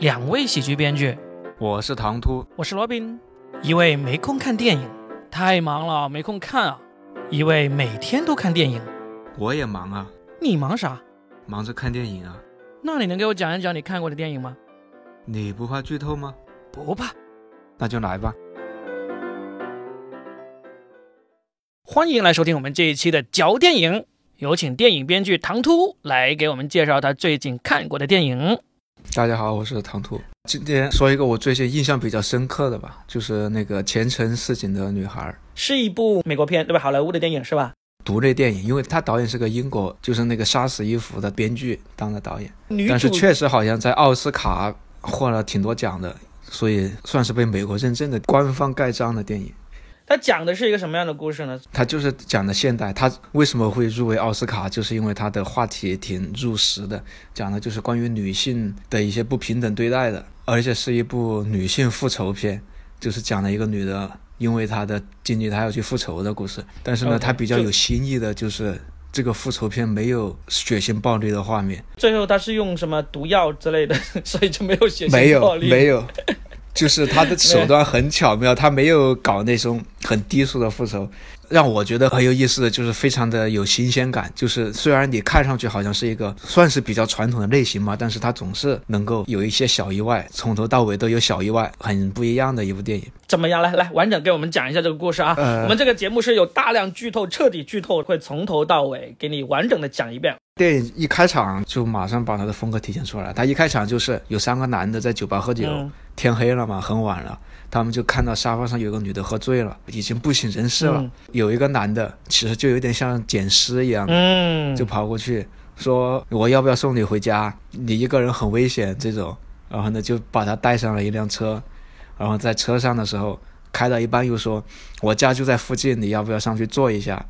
两位喜剧编剧，我是唐突，我是罗宾，一位没空看电影，太忙了没空看啊；一位每天都看电影，我也忙啊。你忙啥？忙着看电影啊。那你能给我讲一讲你看过的电影吗？你不怕剧透吗？不怕，那就来吧。欢迎来收听我们这一期的嚼电影，有请电影编剧唐突来给我们介绍他最近看过的电影。大家好，我是唐突。今天说一个我最近印象比较深刻的吧，就是那个前程似锦的女孩，是一部美国片，对吧？好莱坞的电影是吧？独立电影，因为他导演是个英国，就是那个杀死伊芙的编剧当的导演，女但是确实好像在奥斯卡获了挺多奖的，所以算是被美国认证的官方盖章的电影。它讲的是一个什么样的故事呢？他就是讲的现代，他为什么会入围奥斯卡，就是因为他的话题挺入时的，讲的就是关于女性的一些不平等对待的，而且是一部女性复仇片，就是讲了一个女的因为她的经历她要去复仇的故事。但是呢它比较有新意的就是这个复仇片没有血腥暴力的画面，最后他是用什么毒药之类的，所以就没有血腥没有暴力。没有，就是他的手段很巧妙，他没有搞那种很低俗的复仇。让我觉得很有意思的就是非常的有新鲜感，就是虽然你看上去好像是一个算是比较传统的类型嘛，但是它总是能够有一些小意外，从头到尾都有小意外，很不一样的一部电影。怎么样？来来，完整给我们讲一下这个故事啊！呃我们这个节目是有大量剧透、彻底剧透，会从头到尾给你完整的讲一遍。电影一开场就马上把它的风格体现出来，它一开场就是有三个男的在酒吧喝酒，嗯天黑了嘛，很晚了，他们就看到沙发上有个女的喝醉了，已经不省人事了。嗯有一个男的，其实就有点像捡尸一样，嗯，就跑过去说：“我要不要送你回家？你一个人很危险。”这种，然后呢就把他带上了一辆车，然后在车上的时候开到一半又说：“我家就在附近，你要不要上去坐一下？”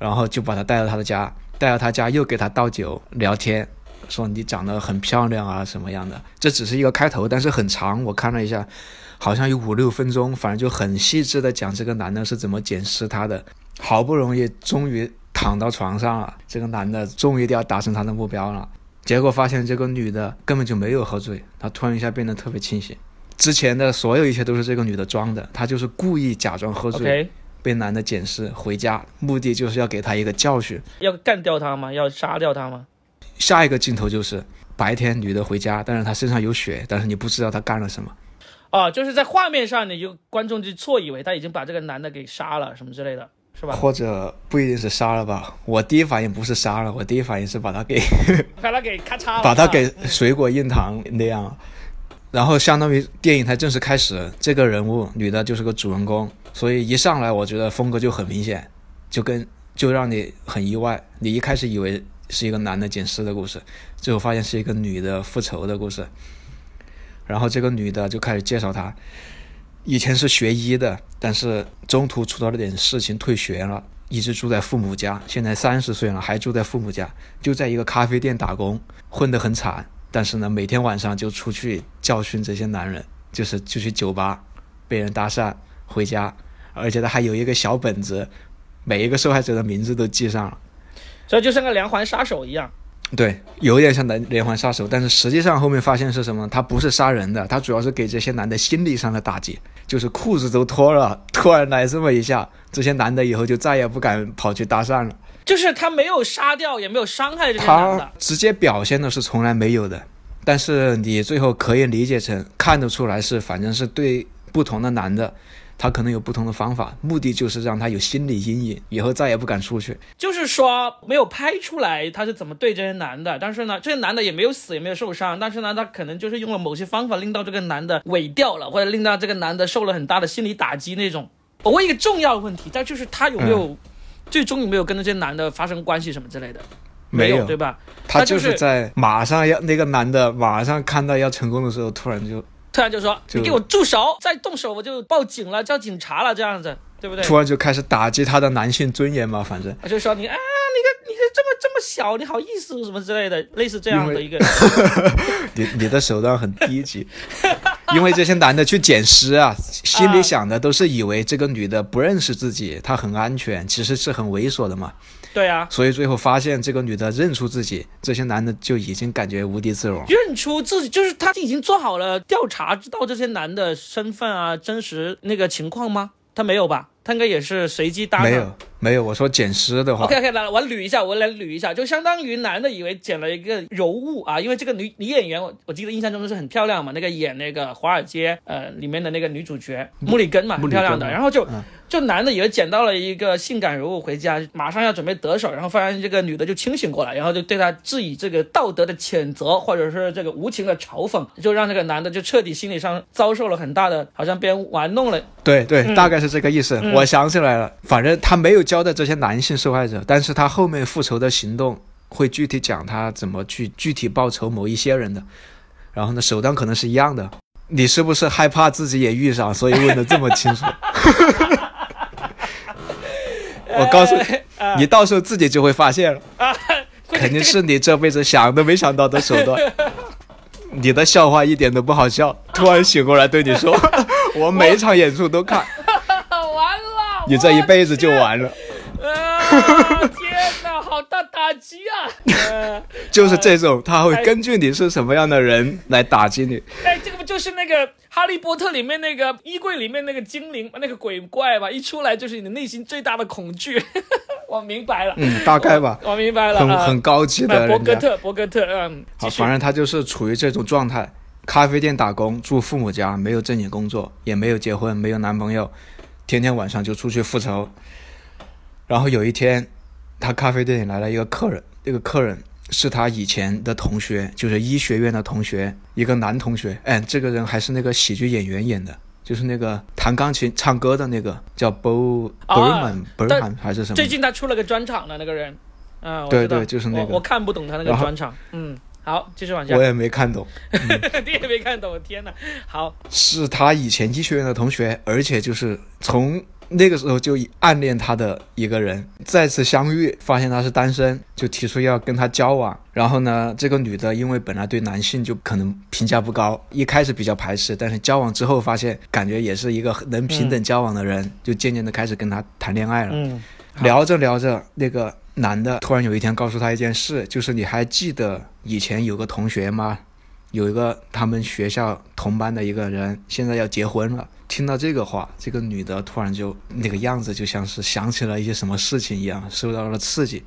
然后就把他带到他的家，带到他家又给他倒酒聊天。说你长得很漂亮啊，什么样的？这只是一个开头，但是很长。我看了一下，好像有五六分钟，反正就很细致的讲这个男的是怎么捡尸他的。好不容易终于躺到床上了，这个男的终于要达成他的目标了。结果发现这个女的根本就没有喝醉，她突然一下变得特别清醒。之前的所有一切都是这个女的装的，她就是故意假装喝醉被男的捡尸回家，目的就是要给他一个教训。要干掉他吗？要杀掉他吗？下一个镜头就是白天女的回家，但是她身上有血，但是你不知道她干了什么。哦，就是在画面上，你就观众就错以为他已经把这个男的给杀了，什么之类的，是吧？或者不一定是杀了吧？我第一反应不是杀了，我第一反应是把他给 把他给咔嚓了，把他给啊水果硬糖那样，然后相当于电影才正式开始，这个人物女的就是个主人公，所以一上来我觉得风格就很明显，就跟就让你很意外，你一开始以为是一个男的捡尸的故事，最后发现是一个女的复仇的故事，然后这个女的就开始介绍他，以前是学医的，但是中途出了点事情退学了。一直住在父母家，现在三十岁了还住在父母家，就在一个咖啡店打工，混得很惨。但是呢，每天晚上就出去教训这些男人，就是就去酒吧被人搭讪回家，而且他还有一个小本子，每一个受害者的名字都记上了。所以就像个连环杀手一样。对，有点像连连环杀手，但是实际上后面发现是什么？他不是杀人的，他主要是给这些男的心理上的打击，就是裤子都脱了，突然来这么一下，这些男的以后就再也不敢跑去搭讪了。就是他没有杀掉，也没有伤害这些男的。直接表现的是从来没有的，但是你最后可以理解成看得出来是，反正是对不同的男的，他可能有不同的方法，目的就是让他有心理阴影，以后再也不敢出去。就是说没有拍出来他是怎么对这些男的，但是呢，这些男的也没有死，也没有受伤，但是呢，他可能就是用了某些方法令到这个男的萎掉了，或者令到这个男的受了很大的心理打击那种。我问一个重要的问题，但就是他有没有、最终有没有跟这些男的发生关系什么之类的？没有有，对吧？他他就就是是在马上要那个男的马上看到要成功的时候，突然就突然就说就你给我住手，再动手我就报警了，叫警察了，这样子，对不对？突然就开始打击他的男性尊严嘛，反正就说你啊，你个你个这么这么小，你好意思什么之类的，类似这样的一个。你你的手段很低级，因为这些男的去捡尸啊，心里想的都是以为这个女的不认识自己，她很安全，其实是很猥琐的嘛。对啊，所以最后发现这个女的认出自己，这些男的就已经感觉无地自容。认出自己就是他已经做好了调查，知道这些男的身份啊、真实那个情况吗？他没有吧？他应该也是随机搭的。没有，没有。我说捡尸的话 OK OK，来，我捋一下，我来捋一下，就相当于男的以为捡了一个柔物啊，因为这个女女演员，我我记得印象中是很漂亮嘛，那个演那个华尔街呃里面的那个女主角穆里根嘛，很漂亮的，然后就。就男的以为捡到了一个性感人物回家，马上要准备得手，然后发现这个女的就清醒过来，然后就对他致以这个道德的谴责，或者是这个无情的嘲讽，就让这个男的就彻底心理上遭受了很大的，好像被人玩弄了。对对，大概是这个意思。我想起来了，反正他没有交代这些男性受害者，但是他后面复仇的行动会具体讲他怎么去具体报仇某一些人的，然后呢，手段可能是一样的。你是不是害怕自己也遇上，所以问的这么清楚？我告诉你，你到时候自己就会发现了，肯定是你这辈子想都没想到的手段。你的笑话一点都不好笑，突然醒过来对你说，我每一场演出都看，完了，你这一辈子就完了。天哪，好大打击啊！就是这种，他会根据你是什么样的人来打击你。哎，这个不就是那个？哈利波特里面那个衣柜里面那个精灵，那个鬼怪吧，一出来就是你的内心最大的恐惧。我明白了，嗯，大概吧。我明白了，很很高级的伯格特，伯格特，嗯。好，反正他就是处于这种状态：咖啡店打工，住父母家，没有正经工作，也没有结婚，没有男朋友，天天晚上就出去复仇。然后有一天，他咖啡店里来了一个客人，这个客人。是他以前的同学，就是医学院的同学，一个男同学。哎，这个人还是那个喜剧演员演的，就是那个弹钢琴、唱歌的那个，叫 Bo Berman Berman 还是什么？最近他出了个专场的那个人。嗯，对对，就是那个。我看不懂他那个专场。嗯，好，继续往下。我也没看懂。你也没看懂，天哪！好，是他以前医学院的同学，而且就是从。那个时候就暗恋他的一个人再次相遇，发现他是单身，就提出要跟他交往。然后呢，这个女的因为本来对男性就可能评价不高，一开始比较排斥，但是交往之后发现感觉也是一个能平等交往的人，就渐渐的开始跟他谈恋爱了。嗯，聊着聊着，那个男的突然有一天告诉他一件事，就是你还记得以前有个同学吗？有一个他们学校同班的一个人，现在要结婚了。听到这个话，这个女的突然就那个样子，就像是想起了一些什么事情一样，受到了刺激。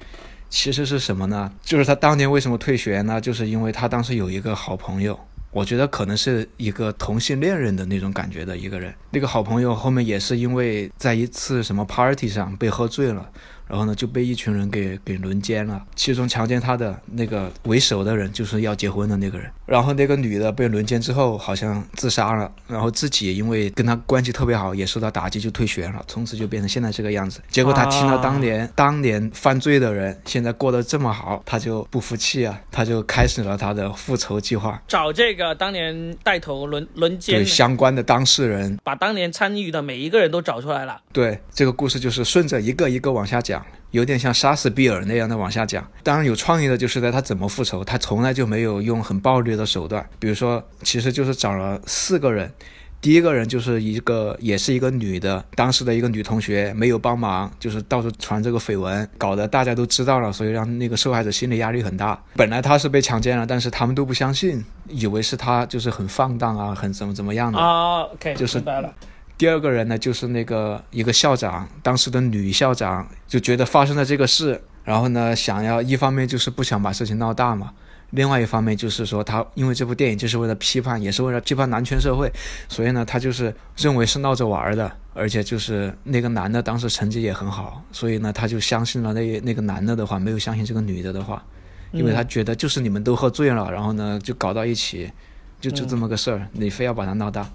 其实是什么呢？就是她当年为什么退学呢？就是因为她当时有一个好朋友，我觉得可能是一个同性恋人的那种感觉的一个人。那个好朋友后面也是因为在一次什么 party 上被喝醉了。然后呢，就被一群人给给轮奸了。其中强奸他的那个为首的人，就是要结婚的那个人。然后那个女的被轮奸之后，好像自杀了。然后自己因为跟他关系特别好，也受到打击，就退学了。从此就变成现在这个样子。结果他听到当年当年犯罪的人现在过得这么好，他就不服气啊，他就开始了他的复仇计划，找这个当年带头轮轮奸相关的当事人，把当年参与的每一个人都找出来了。对，这个故事就是顺着一个一个往下讲。有点像杀死比尔那样的往下讲，当然有创意的就是在他怎么复仇，他从来就没有用很暴力的手段，比如说，其实就是找了四个人，第一个人就是一个也是一个女的，当时的一个女同学没有帮忙，就是到处传这个绯闻，搞得大家都知道了，所以让那个受害者心理压力很大。本来他是被强奸了，但是他们都不相信，以为是他就是很放荡啊，很怎么怎么样的啊，OK，就是明白了。第二个人呢，就是那个一个校长，当时的女校长就觉得发生了这个事，然后呢，想要一方面就是不想把事情闹大嘛，另外一方面就是说他因为这部电影就是为了批判，也是为了批判男权社会，所以呢，他就是认为是闹着玩的，而且就是那个男的当时成绩也很好，所以呢，他就相信了那那个男的的话，没有相信这个女的的话，因为他觉得就是你们都喝醉了，然后呢就搞到一起，就就这么个事儿，你非要把它闹大。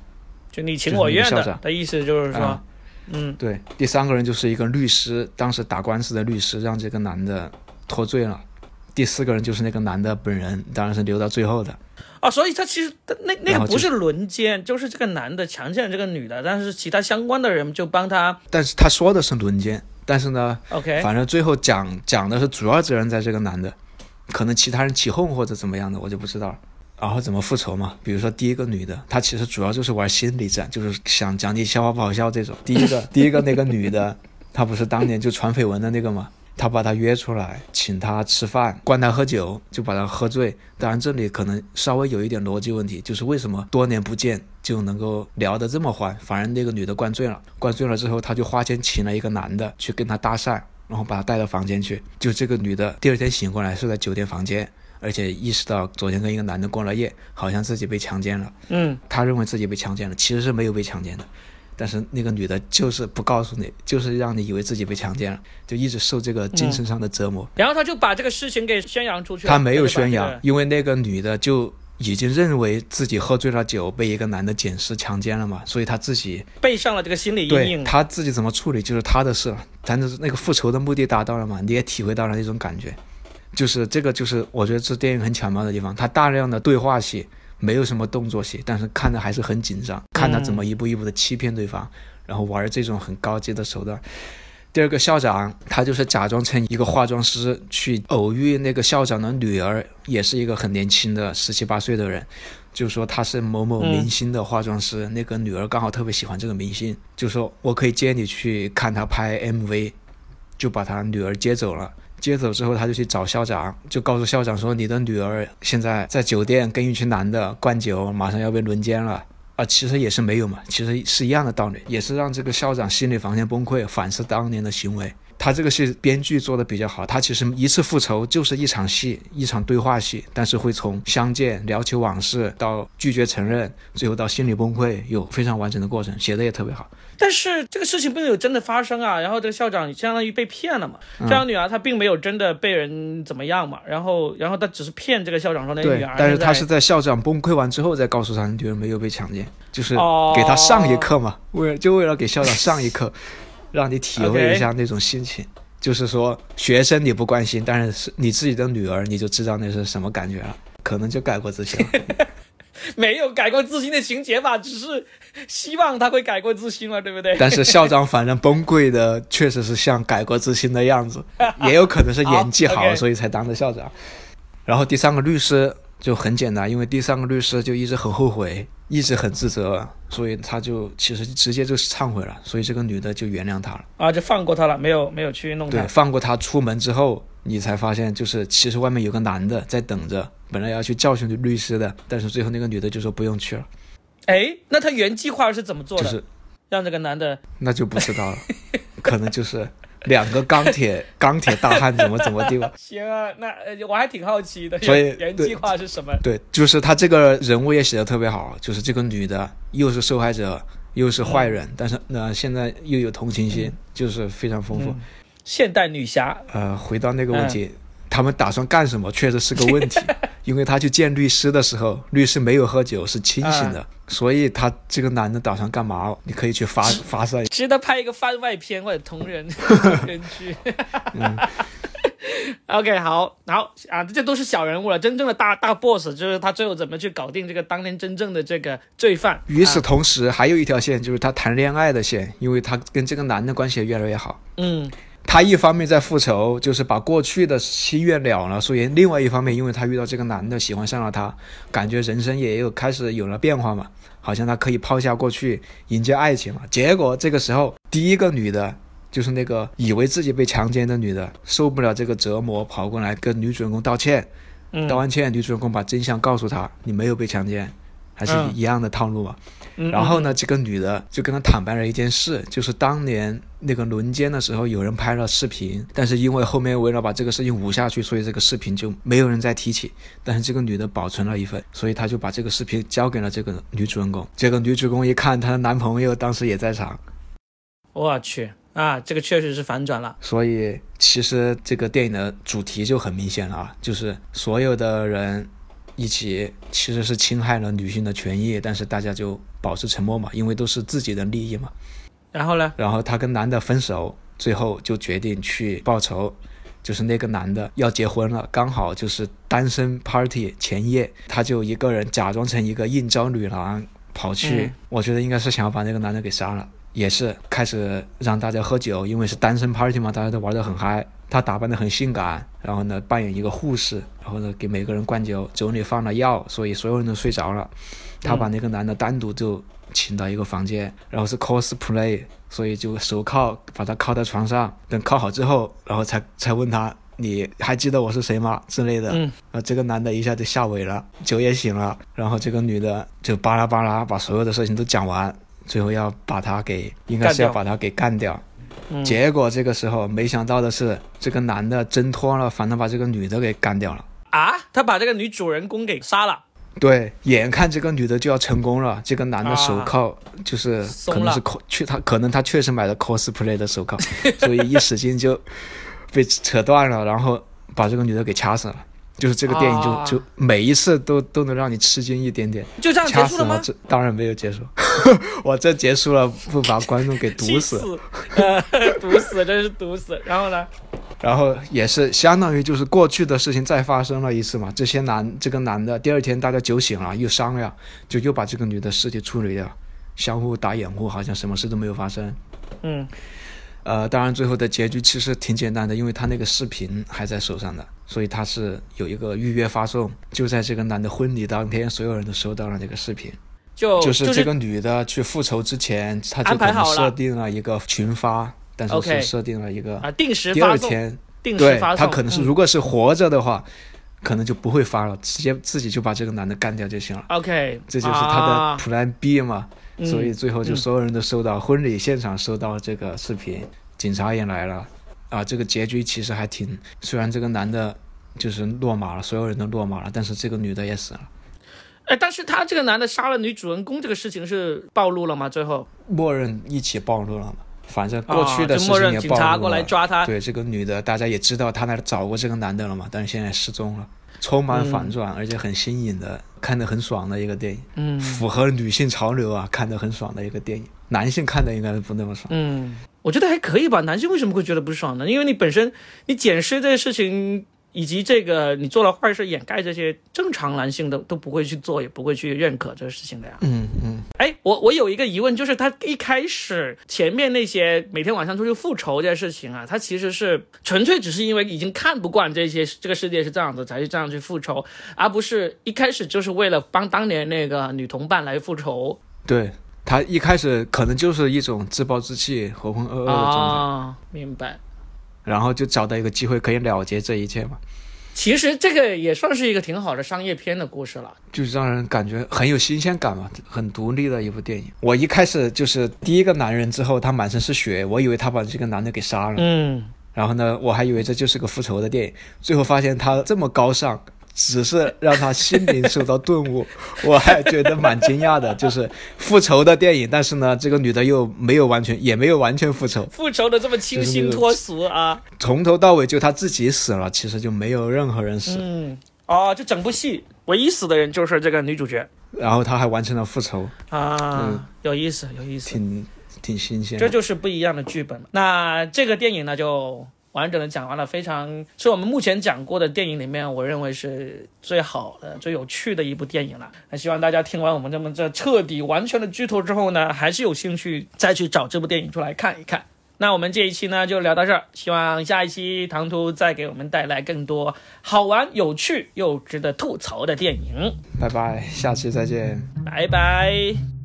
就你情我愿的，的意思就是说，嗯，对。第三个人就是一个律师，当时打官司的律师，让这个男的脱罪了。第四个人就是那个男的本人，当然是留到最后的。啊，所以他其实那那个不是轮奸，就是这个男的强奸了这个女的，但是其他相关的人就帮他。但是他说的是轮奸，但是呢，OK，反正最后讲讲的是主要责任在这个男的，可能其他人起哄或者怎么样的，我就不知道了。然后怎么复仇嘛？比如说第一个女的，她其实主要就是玩心理战，就是想讲你笑话不好笑这种。第一个，第一个那个女的，她不是当年就传绯闻的那个吗？她把他约出来，请他吃饭，灌他喝酒，就把他喝醉。当然，这里可能稍微有一点逻辑问题，就是为什么多年不见就能够聊得这么欢？反正那个女的灌醉了，灌醉了之后，他就花钱请了一个男的去跟她搭讪，然后把她带到房间去。就这个女的第二天醒过来是在酒店房间，而且意识到昨天跟一个男的过了夜，好像自己被强奸了。嗯，他认为自己被强奸了，其实是没有被强奸的。但是那个女的就是不告诉你，就是让你以为自己被强奸了，就一直受这个精神上的折磨。然后他就把这个事情给宣扬出去了。他没有宣扬，因为那个女的就已经认为自己喝醉了酒，被一个男的捡尸强奸了嘛，所以他自己背上了这个心理阴影。他自己怎么处理就是他的事了。但是那个复仇的目的达到了嘛，你也体会到了那种感觉，就是这个就是我觉得这电影很巧妙的地方，它大量的对话戏。没有什么动作戏，但是看的还是很紧张，看他怎么一步一步的欺骗对方，然后玩这种很高级的手段。第二个校长，他就是假装成一个化妆师去偶遇那个校长的女儿，也是一个很年轻的十七八岁的人，就说他是某某明星的化妆师，那个女儿刚好特别喜欢这个明星，就说我可以接你去看他拍 MV，就把他女儿接走了。接走之后，他就去找校长，就告诉校长说：“你的女儿现在在酒店跟一群男的灌酒，马上要被轮奸了。”啊，其实也是没有嘛，其实是一样的道理，也是让这个校长心理防线崩溃，反思当年的行为。他这个戏编剧做的比较好，他其实一次复仇就是一场戏，一场对话戏，但是会从相见、聊起往事到拒绝承认，最后到心理崩溃，有非常完整的过程，写的也特别好。但是这个事情并没有真的发生啊，然后这个校长相当于被骗了嘛，嗯校长女儿她并没有真的被人怎么样嘛，然后然后她只是骗这个校长说那个女儿，，但是她是在校长崩溃完之后再告诉他女儿没有被强奸，就是哦给他上一课嘛，为了就为了给校长上一课，让你体会一下那种心情。就是说，学生你不关心，但是是你自己的女儿，你就知道那是什么感觉了，可能就改过自新了。没有改过自新的情节吧，只是希望他会改过自新了，对不对？但是校长反正崩溃的确实是像改过自新的样子，也有可能是 演技好，好所以才当的校长。然后第三个律师就很简单，因为第三个律师就一直很后悔，一直很自责，所以他就其实直接就是忏悔了，所以这个女的就原谅他了。啊，就放过他了，没有没有去弄对，放过他出门之后，你才发现就是其实外面有个男的在等着，本来要去教训律师的，但是最后那个女的就说不用去了，哎，那他原计划是怎么做的？就是让这个男的那就不知道了，可能就是两个钢铁钢铁大汉怎么怎么地吧。行啊，那呃我还挺好奇的，所以原原计划是什么？对，就是他这个人物也写的特别好，就是这个女的又是受害者，又是坏人，但是呢现在又有同情心，就是非常丰富。嗯现代女侠，呃，回到那个问题，他们打算干什么，确实是个问题。因为他去见律师的时候，律师没有喝酒，是清醒的，所以他这个男的打算干嘛？你可以去发发散。值得拍一个番外篇或者同人 同人剧。OK，好，好啊，这都是小人物了，真正的大大 boss 就是他最后怎么去搞定这个当年真正的这个罪犯。与此啊同时，还有一条线就是他谈恋爱的线，因为他跟这个男的关系也越来越好。嗯他一方面在复仇，就是把过去的心愿了了，所以另外一方面，因为他遇到这个男的，喜欢上了他，感觉人生也有开始有了变化嘛，好像他可以抛下过去，迎接爱情嘛。结果这个时候，第一个女的，就是那个以为自己被强奸的女的，受不了这个折磨，跑过来跟女主人公道歉。嗯，道完歉，女主人公把真相告诉他，你没有被强奸，还是嗯一样的套路嘛。嗯然后呢，这个女的就跟他坦白了一件事，就是当年那个轮奸的时候，有人拍了视频，但是因为后面为了把这个事情捂下去，所以这个视频就没有人再提起。但是这个女的保存了一份，所以她就把这个视频交给了这个女主人公。这个女主人公一看，她的男朋友当时也在场，我去啊，这个确实是反转了。所以其实这个电影的主题就很明显了啊，就是所有的人一起其实是侵害了女性的权益，但是大家就保持沉默嘛，因为都是自己的利益嘛。然后呢？然后她跟男的分手，最后就决定去报仇。就是那个男的要结婚了，刚好就是单身 party 前夜，她就一个人假装成一个应招女郎跑去，嗯我觉得应该是想要把那个男的给杀了，也是开始让大家喝酒，因为是单身 party 嘛，大家都玩得很嗨，她打扮得很性感，然后呢扮演一个护士，然后呢给每个人灌酒，酒里放了药，所以所有人都睡着了。他把那个男的单独就请到一个房间，然后是 cosplay，所以就手铐把他铐在床上，等铐好之后，然后才才问他。你还记得我是谁吗？之类的，嗯，啊，这个男的一下就吓萎了，酒也醒了，然后这个女的就巴拉巴拉把所有的事情都讲完，最后要把他给，应该是要把他给干掉。嗯结果这个时候没想到的是，这个男的挣脱了，反倒把这个女的给干掉了。啊，他把这个女主人公给杀了。对，眼看这个女的就要成功了，这个男的手铐就是松可能是了 cos 去他可能他确实买的 cosplay 的手铐，所以一使劲就被扯断了，然后把这个女的给掐死了。就是这个电影就、啊就每一次都都能让你吃惊一点点，就这样掐死结束了吗？这当然没有结束，我这结束了不把观众给毒死，死，呃，毒死，真是毒死。然后呢？然后也是相当于就是过去的事情再发生了一次嘛。这些男这个男的第二天大家酒醒了，又商量，就又把这个女的尸体处理掉，相互打掩护，好像什么事都没有发生。嗯，呃，当然最后的结局其实挺简单的，因为他那个视频还在手上的，所以他是有一个预约发送，就在这个男的婚礼当天，所有人都收到了这个视频。就就是这个女的去复仇之前，她就可能设定了一个群发，但是是设定了一个啊，定时第二天。定时对发送。他可能是嗯。如果是活着的话，可能就不会发了，直接自己就把这个男的干掉就行了。OK，这就是他啊。的 Plan B 嘛，嗯。所以最后就嗯所有人都收到、婚礼现场收到这个视频，警察也来了，啊，这个结局其实还挺，虽然这个男的就是落马了，所有人都落马了，但是这个女的也死了，哎，但是他这个男的杀了女主人公这个事情是暴露了吗？最后默认一起暴露了嘛，反正过去的啊事情就默认警也暴露了。察过来抓他。对这个女的，大家也知道她那找过这个男的了嘛，但是现在失踪了，充满反转，而且很新颖的，看得很爽的一个电影，嗯符合女性潮流啊，看得很爽的一个电影。男性看的应该是不那么爽。嗯，我觉得还可以吧。男性为什么会觉得不爽呢？因为你本身你捡尸这件事情，以及这个你做了坏事掩盖这些，正常男性都都不会去做，也不会去认可这个事情的呀。嗯嗯，哎，我我有一个疑问，就是他一开始前面那些每天晚上出去复仇这件事情啊，他其实是纯粹只是因为已经看不惯这些这个世界是这样子，才去这样去复仇，而不是一开始就是为了帮当年那个女同伴来复仇对他一开始可能就是一种自暴自弃、浑浑噩噩的状态，啊。明白。然后就找到一个机会可以了结这一切嘛，其实这个也算是一个挺好的商业片的故事了。就是让人感觉很有新鲜感嘛，很独立的一部电影。我一开始就是第一个男人之后，他满身是血，我以为他把这个男的给杀了。嗯，然后呢，我还以为这就是个复仇的电影，最后发现他这么高尚，只是让他心灵受到顿悟，我还觉得蛮惊讶的。就是复仇的电影，但是呢，这个女的又没有完全，也没有完全复仇，复仇的这么清新脱俗啊。从头到尾就她自己死了，其实就没有任何人死。嗯，哦，就整部戏唯一死的人就是这个女主角然后她还完成了复仇，啊，嗯有意思，有意思。挺挺新鲜的。这就是不一样的剧本。那这个电影呢，就完整的讲完了，非常是我们目前讲过的电影里面，我认为是最好的、最有趣的一部电影了。那希望大家听完我们这么这彻底完全的剧透之后呢，还是有兴趣再去找这部电影出来看一看。那我们这一期呢就聊到这儿，希望下一期唐突再给我们带来更多好玩、有趣又值得吐槽的电影。拜拜，下期再见。拜拜。